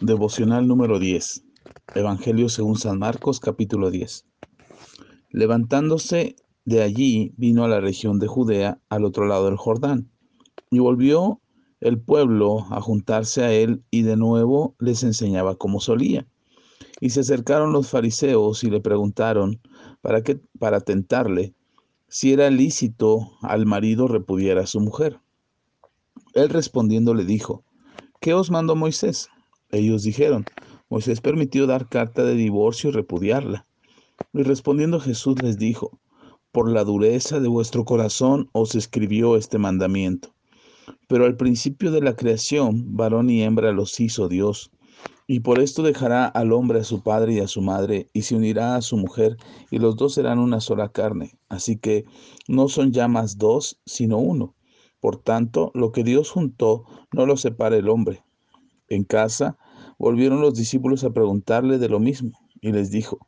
Devocional número 10. Evangelio según San Marcos capítulo 10. Levantándose de allí, vino a la región de Judea, al otro lado del Jordán, y volvió el pueblo a juntarse a él, y de nuevo les enseñaba como solía. Y se acercaron los fariseos y le preguntaron, para, qué, para tentarle, si era lícito al marido repudiar a su mujer. Él respondiendo le dijo, ¿qué os mandó Moisés? Ellos dijeron, Moisés permitió dar carta de divorcio y repudiarla. Y respondiendo Jesús les dijo, por la dureza de vuestro corazón os escribió este mandamiento. Pero al principio de la creación, varón y hembra los hizo Dios. Y por esto dejará al hombre a su padre y a su madre, y se unirá a su mujer, y los dos serán una sola carne. Así que no son ya más dos, sino uno. Por tanto, lo que Dios juntó, no lo separa el hombre. En casa volvieron los discípulos a preguntarle de lo mismo, y les dijo,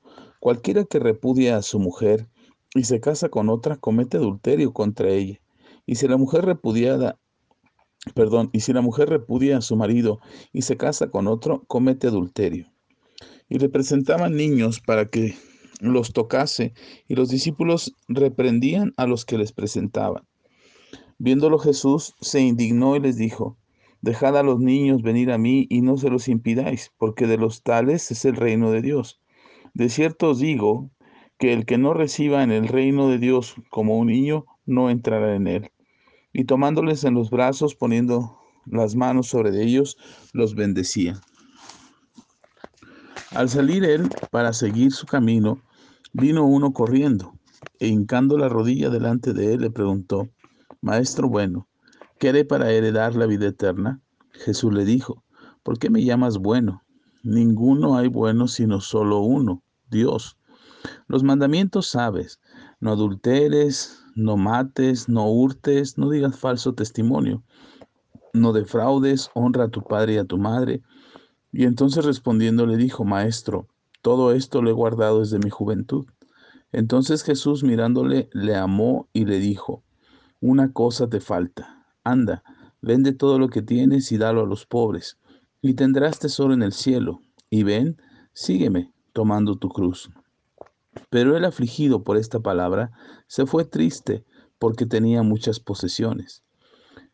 cualquiera que repudia a su mujer y se casa con otra, comete adulterio contra ella. Y si la mujer repudiada, perdón, y si la mujer repudia a su marido y se casa con otro, comete adulterio. Y le presentaban niños para que los tocase, y los discípulos reprendían a los que les presentaban. Viéndolo Jesús se indignó y les dijo, Dejad a los niños venir a mí y no se los impidáis, porque de los tales es el reino de Dios. De cierto os digo que el que no reciba en el reino de Dios como un niño, no entrará en él. Y tomándoles en los brazos, poniendo las manos sobre ellos, los bendecía. Al salir él para seguir su camino, vino uno corriendo, e hincando la rodilla delante de él, le preguntó, Maestro bueno, ¿Qué para heredar la vida eterna? Jesús le dijo, ¿por qué me llamas bueno? Ninguno hay bueno sino solo uno, Dios. Los mandamientos sabes, no adulteres, no mates, no hurtes, no digas falso testimonio, no defraudes, honra a tu padre y a tu madre. Y entonces respondiendo le dijo, Maestro, todo esto lo he guardado desde mi juventud. Entonces Jesús mirándole le amó y le dijo, una cosa te falta Anda, vende todo lo que tienes y dalo a los pobres, y tendrás tesoro en el cielo. Y ven, sígueme, tomando tu cruz. Pero el afligido por esta palabra se fue triste, porque tenía muchas posesiones.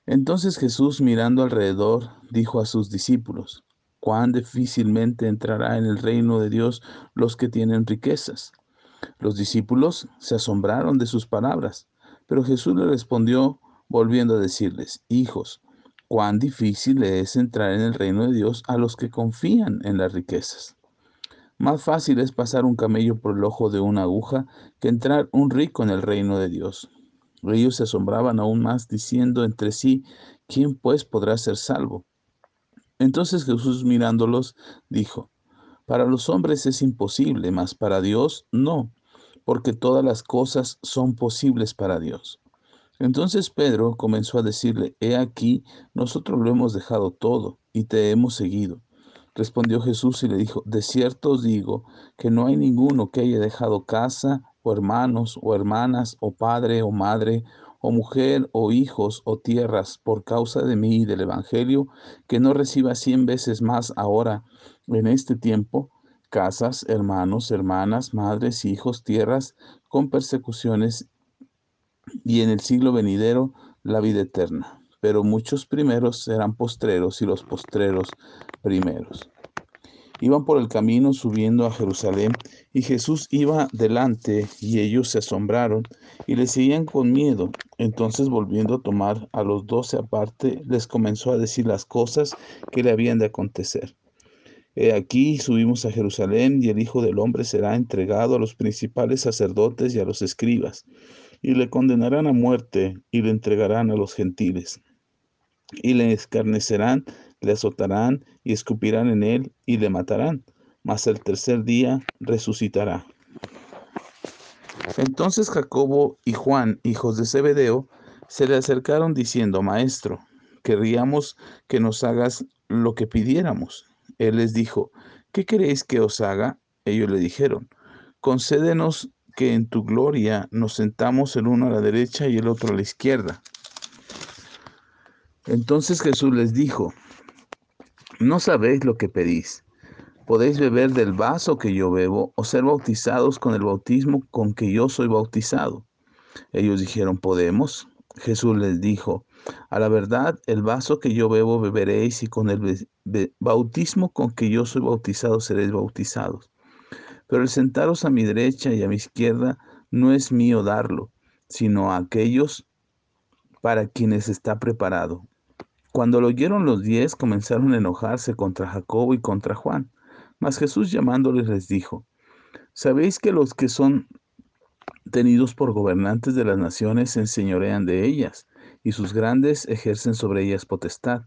Entonces Jesús, mirando alrededor, dijo a sus discípulos, cuán difícilmente entrará en el reino de Dios los que tienen riquezas. Los discípulos se asombraron de sus palabras, pero Jesús le respondió, volviendo a decirles, hijos, cuán difícil es entrar en el reino de Dios a los que confían en las riquezas. Más fácil es pasar un camello por el ojo de una aguja que entrar un rico en el reino de Dios. Ellos se asombraban aún más diciendo entre sí, ¿quién pues podrá ser salvo? Entonces Jesús mirándolos dijo, para los hombres es imposible, mas para Dios no, porque todas las cosas son posibles para Dios. Entonces Pedro comenzó a decirle, He aquí, nosotros lo hemos dejado todo y te hemos seguido. Respondió Jesús y le dijo, De cierto os digo que no hay ninguno que haya dejado casa, o hermanos, o hermanas, o padre, o madre, o mujer, o hijos, o tierras, por causa de mí y del Evangelio, que no reciba cien veces más ahora, en este tiempo, casas, hermanos, hermanas, madres, hijos, tierras, con persecuciones y en el siglo venidero la vida eterna. Pero muchos primeros serán postreros y los postreros primeros. Iban por el camino subiendo a Jerusalén y Jesús iba delante y ellos se asombraron y le seguían con miedo. Entonces volviendo a tomar a los doce aparte, les comenzó a decir las cosas que le habían de acontecer. He aquí subimos a Jerusalén y el Hijo del Hombre será entregado a los principales sacerdotes y a los escribas y le condenarán a muerte y le entregarán a los gentiles. Y le escarnecerán, le azotarán y escupirán en él y le matarán, mas el tercer día resucitará. Entonces Jacobo y Juan, hijos de Zebedeo, se le acercaron diciendo, Maestro, querríamos que nos hagas lo que pidiéramos. Él les dijo, ¿qué queréis que os haga? Ellos le dijeron, concédenos que en tu gloria nos sentamos el uno a la derecha y el otro a la izquierda. Entonces Jesús les dijo, no sabéis lo que pedís. Podéis beber del vaso que yo bebo o ser bautizados con el bautismo con que yo soy bautizado. Ellos dijeron, podemos. Jesús les dijo, a la verdad, el vaso que yo bebo beberéis y con el bautismo con que yo soy bautizado seréis bautizados. Pero el sentaros a mi derecha y a mi izquierda no es mío darlo, sino a aquellos para quienes está preparado. Cuando lo oyeron los diez, comenzaron a enojarse contra Jacobo y contra Juan. Mas Jesús llamándoles les dijo, ¿sabéis que los que son tenidos por gobernantes de las naciones se enseñorean de ellas, y sus grandes ejercen sobre ellas potestad?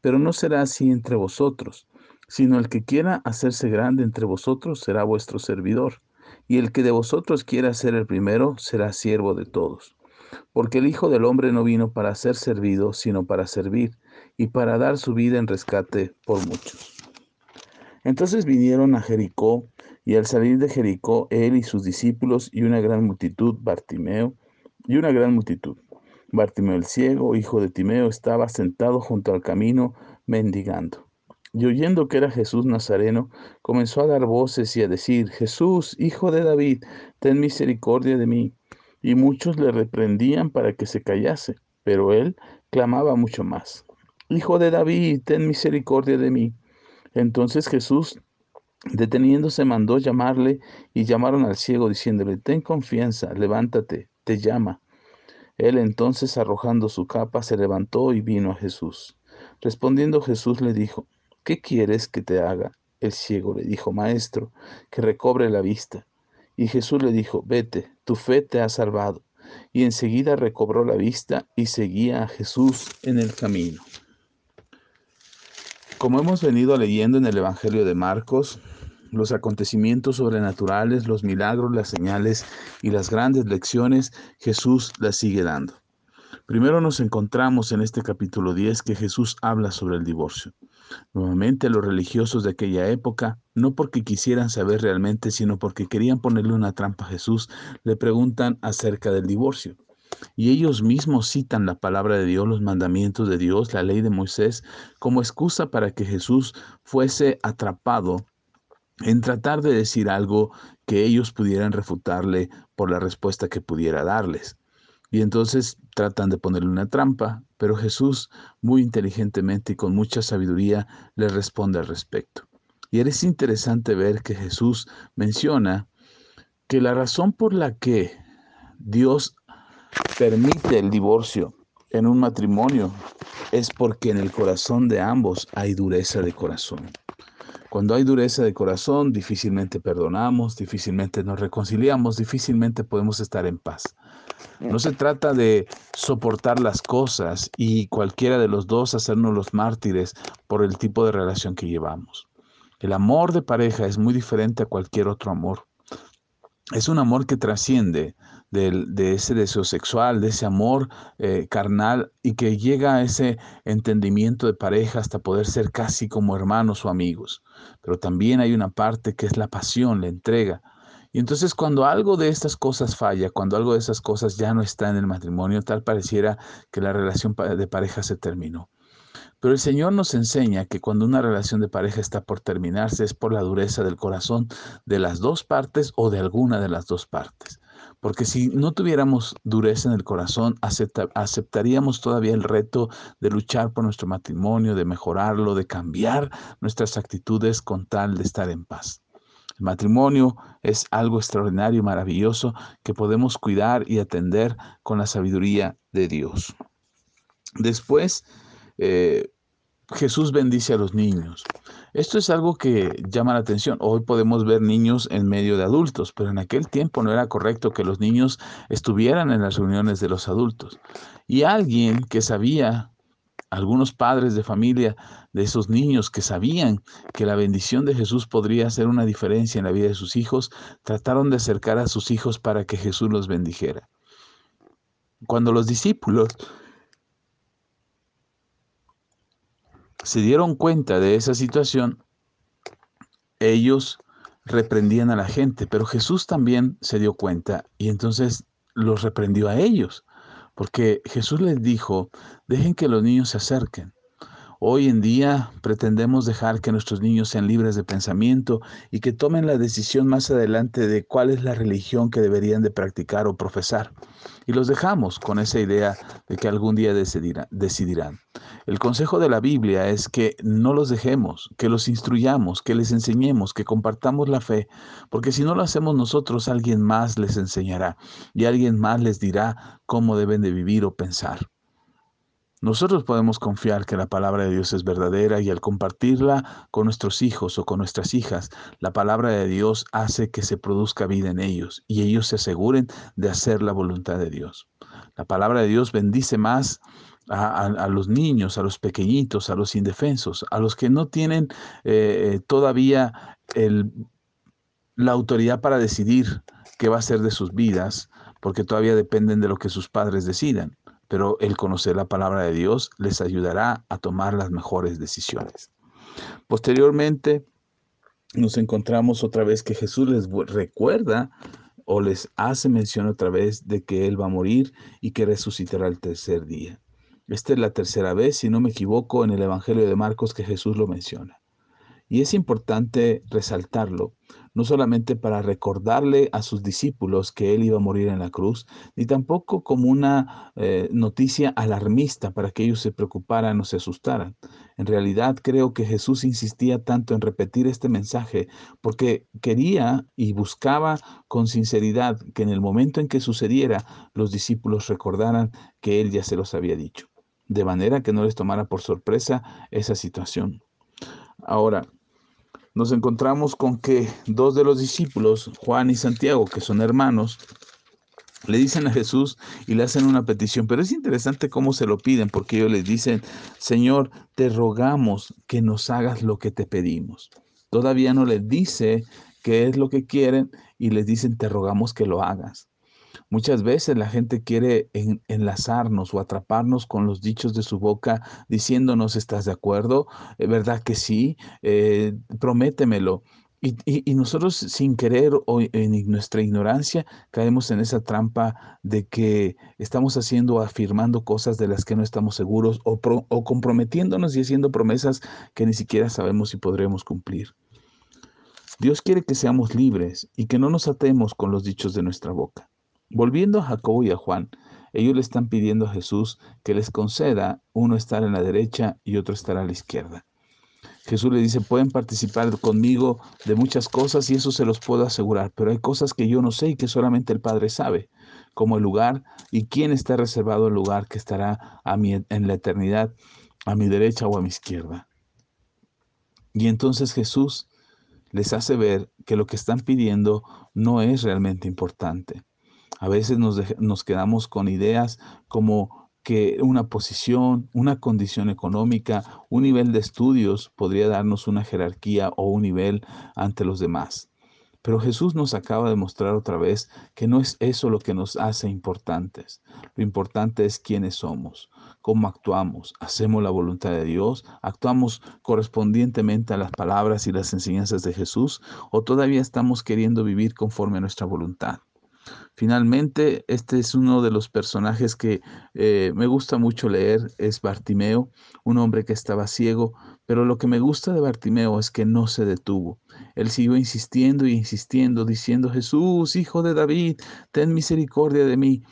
Pero no será así entre vosotros, sino el que quiera hacerse grande entre vosotros será vuestro servidor, y el que de vosotros quiera ser el primero será siervo de todos. Porque el Hijo del Hombre no vino para ser servido, sino para servir, y para dar su vida en rescate por muchos. Entonces vinieron a Jericó, y al salir de Jericó, él y sus discípulos y una gran multitud, Bartimeo, y una gran multitud. Bartimeo el ciego, hijo de Timeo, estaba sentado junto al camino, mendigando. Y oyendo que era Jesús Nazareno, comenzó a dar voces y a decir, Jesús, hijo de David, ten misericordia de mí. Y muchos le reprendían para que se callase, pero él clamaba mucho más, Hijo de David, ten misericordia de mí. Entonces Jesús, deteniéndose, mandó llamarle y llamaron al ciego diciéndole, ten confianza, levántate, te llama. Él entonces, arrojando su capa, se levantó y vino a Jesús. Respondiendo Jesús le dijo, ¿qué quieres que te haga? El ciego le dijo, Maestro, que recobre la vista. Y Jesús le dijo, vete, tu fe te ha salvado. Y enseguida recobró la vista y seguía a Jesús en el camino. Como hemos venido leyendo en el Evangelio de Marcos, los acontecimientos sobrenaturales, los milagros, las señales y las grandes lecciones, Jesús las sigue dando. Primero nos encontramos en este capítulo 10 que Jesús habla sobre el divorcio. Nuevamente los religiosos de aquella época, no porque quisieran saber realmente, sino porque querían ponerle una trampa a Jesús, le preguntan acerca del divorcio. Y ellos mismos citan la palabra de Dios, los mandamientos de Dios, la ley de Moisés, como excusa para que Jesús fuese atrapado en tratar de decir algo que ellos pudieran refutarle por la respuesta que pudiera darles. Y entonces tratan de ponerle una trampa, pero Jesús muy inteligentemente y con mucha sabiduría le responde al respecto. Y es interesante ver que Jesús menciona que la razón por la que Dios permite el divorcio en un matrimonio es porque en el corazón de ambos hay dureza de corazón. Cuando hay dureza de corazón, difícilmente perdonamos, difícilmente nos reconciliamos, difícilmente podemos estar en paz. No se trata de soportar las cosas y cualquiera de los dos hacernos los mártires por el tipo de relación que llevamos. El amor de pareja es muy diferente a cualquier otro amor. Es un amor que trasciende de, ese deseo sexual, de ese amor eh, carnal y que llega a ese entendimiento de pareja hasta poder ser casi como hermanos o amigos. Pero también hay una parte que es la pasión, la entrega. Y entonces cuando algo de estas cosas falla, cuando algo de esas cosas ya no está en el matrimonio, tal pareciera que la relación de pareja se terminó. Pero el Señor nos enseña que cuando una relación de pareja está por terminarse es por la dureza del corazón de las dos partes o de alguna de las dos partes. Porque si no tuviéramos dureza en el corazón, aceptaríamos todavía el reto de luchar por nuestro matrimonio, de mejorarlo, de cambiar nuestras actitudes con tal de estar en paz. El matrimonio es algo extraordinario y maravilloso que podemos cuidar y atender con la sabiduría de Dios. Después, eh, Jesús bendice a los niños. Esto es algo que llama la atención. Hoy podemos ver niños en medio de adultos, pero en aquel tiempo no era correcto que los niños estuvieran en las reuniones de los adultos. Y alguien que sabía, algunos padres de familia de esos niños que sabían que la bendición de Jesús podría hacer una diferencia en la vida de sus hijos, trataron de acercar a sus hijos para que Jesús los bendijera. Cuando los discípulos se dieron cuenta de esa situación, ellos reprendían a la gente, pero Jesús también se dio cuenta y entonces los reprendió a ellos, porque Jesús les dijo, dejen que los niños se acerquen. Hoy en día pretendemos dejar que nuestros niños sean libres de pensamiento y que tomen la decisión más adelante de cuál es la religión que deberían de practicar o profesar. Y los dejamos con esa idea de que algún día decidirán. El consejo de la Biblia es que no los dejemos, que los instruyamos, que les enseñemos, que compartamos la fe, porque si no lo hacemos nosotros, alguien más les enseñará y alguien más les dirá cómo deben de vivir o pensar. Nosotros podemos confiar que la palabra de Dios es verdadera y al compartirla con nuestros hijos o con nuestras hijas, la palabra de Dios hace que se produzca vida en ellos y ellos se aseguren de hacer la voluntad de Dios. La palabra de Dios bendice más a, los niños, a los pequeñitos, a los indefensos, a los que no tienen eh, todavía la autoridad para decidir qué va a ser de sus vidas, porque todavía dependen de lo que sus padres decidan pero el conocer la palabra de Dios les ayudará a tomar las mejores decisiones. Posteriormente, nos encontramos otra vez que Jesús les recuerda o les hace mención otra vez de que Él va a morir y que resucitará el tercer día. Esta es la tercera vez, si no me equivoco, en el Evangelio de Marcos que Jesús lo menciona. Y es importante resaltarlo, no solamente para recordarle a sus discípulos que Él iba a morir en la cruz, ni tampoco como una eh, noticia alarmista para que ellos se preocuparan o se asustaran. En realidad creo que Jesús insistía tanto en repetir este mensaje porque quería y buscaba con sinceridad que en el momento en que sucediera los discípulos recordaran que Él ya se los había dicho, de manera que no les tomara por sorpresa esa situación. Ahora, nos encontramos con que dos de los discípulos, Juan y Santiago, que son hermanos, le dicen a Jesús y le hacen una petición, pero es interesante cómo se lo piden, porque ellos les dicen, Señor, te rogamos que nos hagas lo que te pedimos. Todavía no les dice qué es lo que quieren y les dicen, te rogamos que lo hagas. Muchas veces la gente quiere enlazarnos o atraparnos con los dichos de su boca diciéndonos, ¿estás de acuerdo? Eh, ¿Verdad que sí? Eh, prométemelo. Y, nosotros sin querer o en nuestra ignorancia caemos en esa trampa de que estamos haciendo afirmando cosas de las que no estamos seguros o, o comprometiéndonos y haciendo promesas que ni siquiera sabemos si podremos cumplir. Dios quiere que seamos libres y que no nos atemos con los dichos de nuestra boca. Volviendo a Jacobo y a Juan, ellos le están pidiendo a Jesús que les conceda uno estar en la derecha y otro estar a la izquierda. Jesús le dice, pueden participar conmigo de muchas cosas y eso se los puedo asegurar, pero hay cosas que yo no sé y que solamente el Padre sabe, como el lugar y quién está reservado el lugar que estará a mí en la eternidad, a mi derecha o a mi izquierda. Y entonces Jesús les hace ver que lo que están pidiendo no es realmente importante. A veces nos, quedamos con ideas como que una posición, una condición económica, un nivel de estudios podría darnos una jerarquía o un nivel ante los demás. Pero Jesús nos acaba de mostrar otra vez que no es eso lo que nos hace importantes. Lo importante es quiénes somos, cómo actuamos, hacemos la voluntad de Dios, actuamos correspondientemente a las palabras y las enseñanzas de Jesús o todavía estamos queriendo vivir conforme a nuestra voluntad. Finalmente, este es uno de los personajes que eh, me gusta mucho leer, es Bartimeo, un hombre que estaba ciego, pero lo que me gusta de Bartimeo es que no se detuvo. Él siguió insistiendo y insistiendo, diciendo, Jesús, hijo de David, ten misericordia de mí.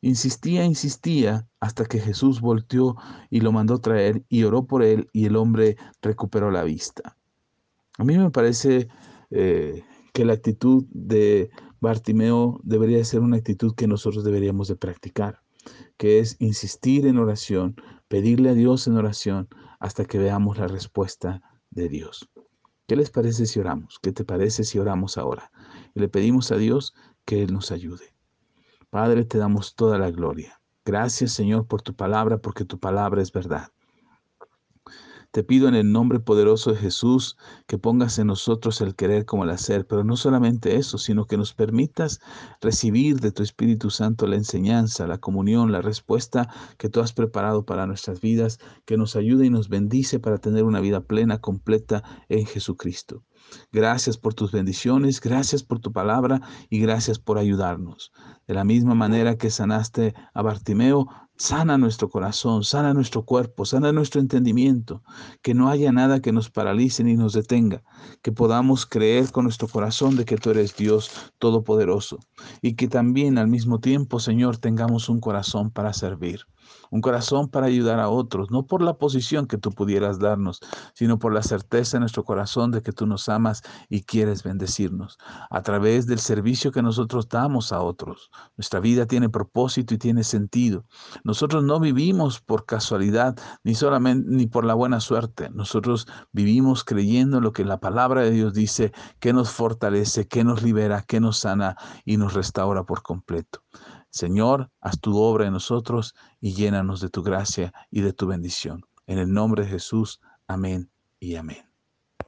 Insistía, insistía, hasta que Jesús volteó y lo mandó traer y oró por él y el hombre recuperó la vista. A mí me parece eh, que la actitud de Bartimeo debería ser una actitud que nosotros deberíamos de practicar, que es insistir en oración, pedirle a Dios en oración hasta que veamos la respuesta de Dios. ¿Qué les parece si oramos? ¿Qué te parece si oramos ahora? Y le pedimos a Dios que Él nos ayude. Padre, te damos toda la gloria. Gracias Señor por tu palabra, porque tu palabra es verdad. Te pido en el nombre poderoso de Jesús que pongas en nosotros el querer como el hacer, pero no solamente eso, sino que nos permitas recibir de tu Espíritu Santo la enseñanza, la comunión, la respuesta que tú has preparado para nuestras vidas, que nos ayude y nos bendice para tener una vida plena, completa en Jesucristo. Gracias por tus bendiciones, gracias por tu palabra y gracias por ayudarnos. De la misma manera que sanaste a Bartimeo, Sana nuestro corazón, sana nuestro cuerpo, sana nuestro entendimiento, que no haya nada que nos paralice ni nos detenga, que podamos creer con nuestro corazón de que tú eres Dios Todopoderoso y que también al mismo tiempo, Señor, tengamos un corazón para servir un corazón para ayudar a otros, no por la posición que tú pudieras darnos, sino por la certeza en nuestro corazón de que tú nos amas y quieres bendecirnos a través del servicio que nosotros damos a otros. Nuestra vida tiene propósito y tiene sentido. Nosotros no vivimos por casualidad ni solamente ni por la buena suerte. Nosotros vivimos creyendo lo que la palabra de Dios dice, que nos fortalece, que nos libera, que nos sana y nos restaura por completo. Señor, haz tu obra en nosotros y llénanos de tu gracia y de tu bendición. En el nombre de Jesús, amén y amén.